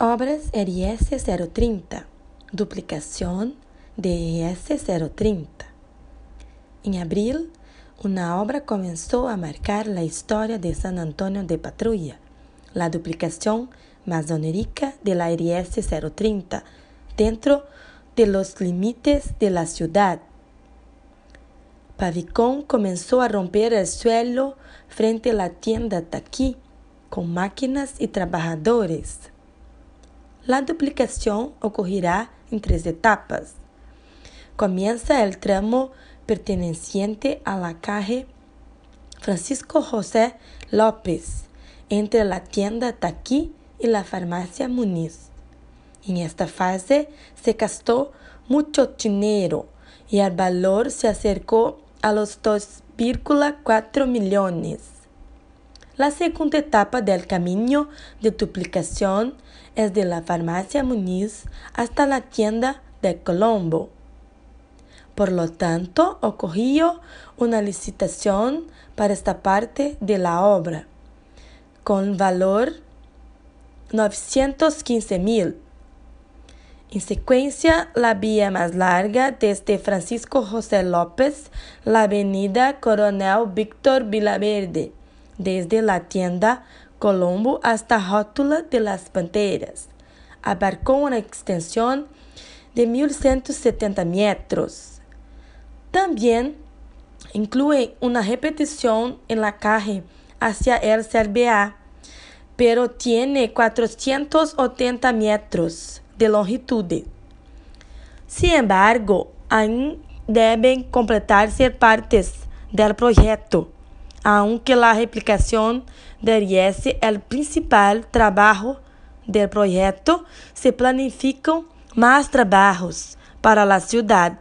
Obras RS 030. Duplicación de RS 030. En abril, una obra comenzó a marcar la historia de San Antonio de Patrulla, la duplicación masonérica de la RS 030 dentro de los límites de la ciudad. Pavicón comenzó a romper el suelo frente a la tienda Taqui con máquinas y trabajadores. La duplicación ocurrirá en tres etapas. Comienza el tramo perteneciente a la calle Francisco José López, entre la tienda Taqui y la farmacia Muniz. En esta fase se gastó mucho dinero y el valor se acercó a los 2,4 millones. La segunda etapa del camino de duplicación es de la farmacia Muniz hasta la tienda de Colombo. Por lo tanto, ocurrió una licitación para esta parte de la obra, con valor 915 mil. En secuencia, la vía más larga desde Francisco José López, la avenida Coronel Víctor Vilaverde, desde la tienda Colombo hasta Rótula de las Panteras. Abarcó una extensión de 1.170 metros. También incluye una repetición en la calle hacia el CRBA, pero tiene 480 metros de longitud. Sin embargo, aún deben completarse partes del proyecto aunque la replicación es el principal trabajo del proyecto, se planifican más trabajos para la ciudad.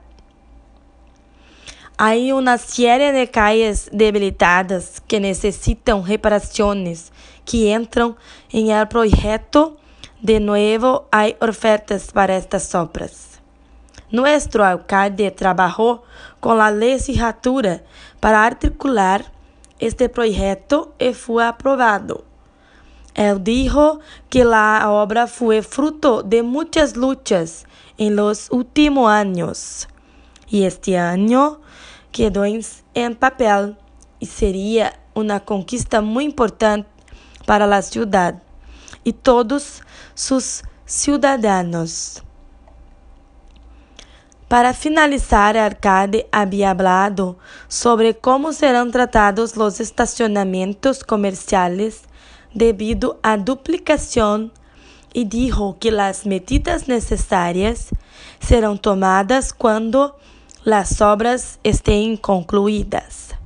Hay una serie de calles debilitadas que necesitan reparaciones que entran en el proyecto. De nuevo, hay ofertas para estas obras. Nuestro alcalde trabajó con la legislatura para articular este proyecto y fue aprobado. Él dijo que la obra fue fruto de muchas luchas en los últimos años y este año quedó en papel y sería una conquista muy importante para la ciudad y todos sus ciudadanos. Para finalizar, Arcade havia hablado sobre como serão tratados os estacionamentos comerciais devido à duplicação e dijo que as medidas necessárias serão tomadas quando as obras estejam concluídas.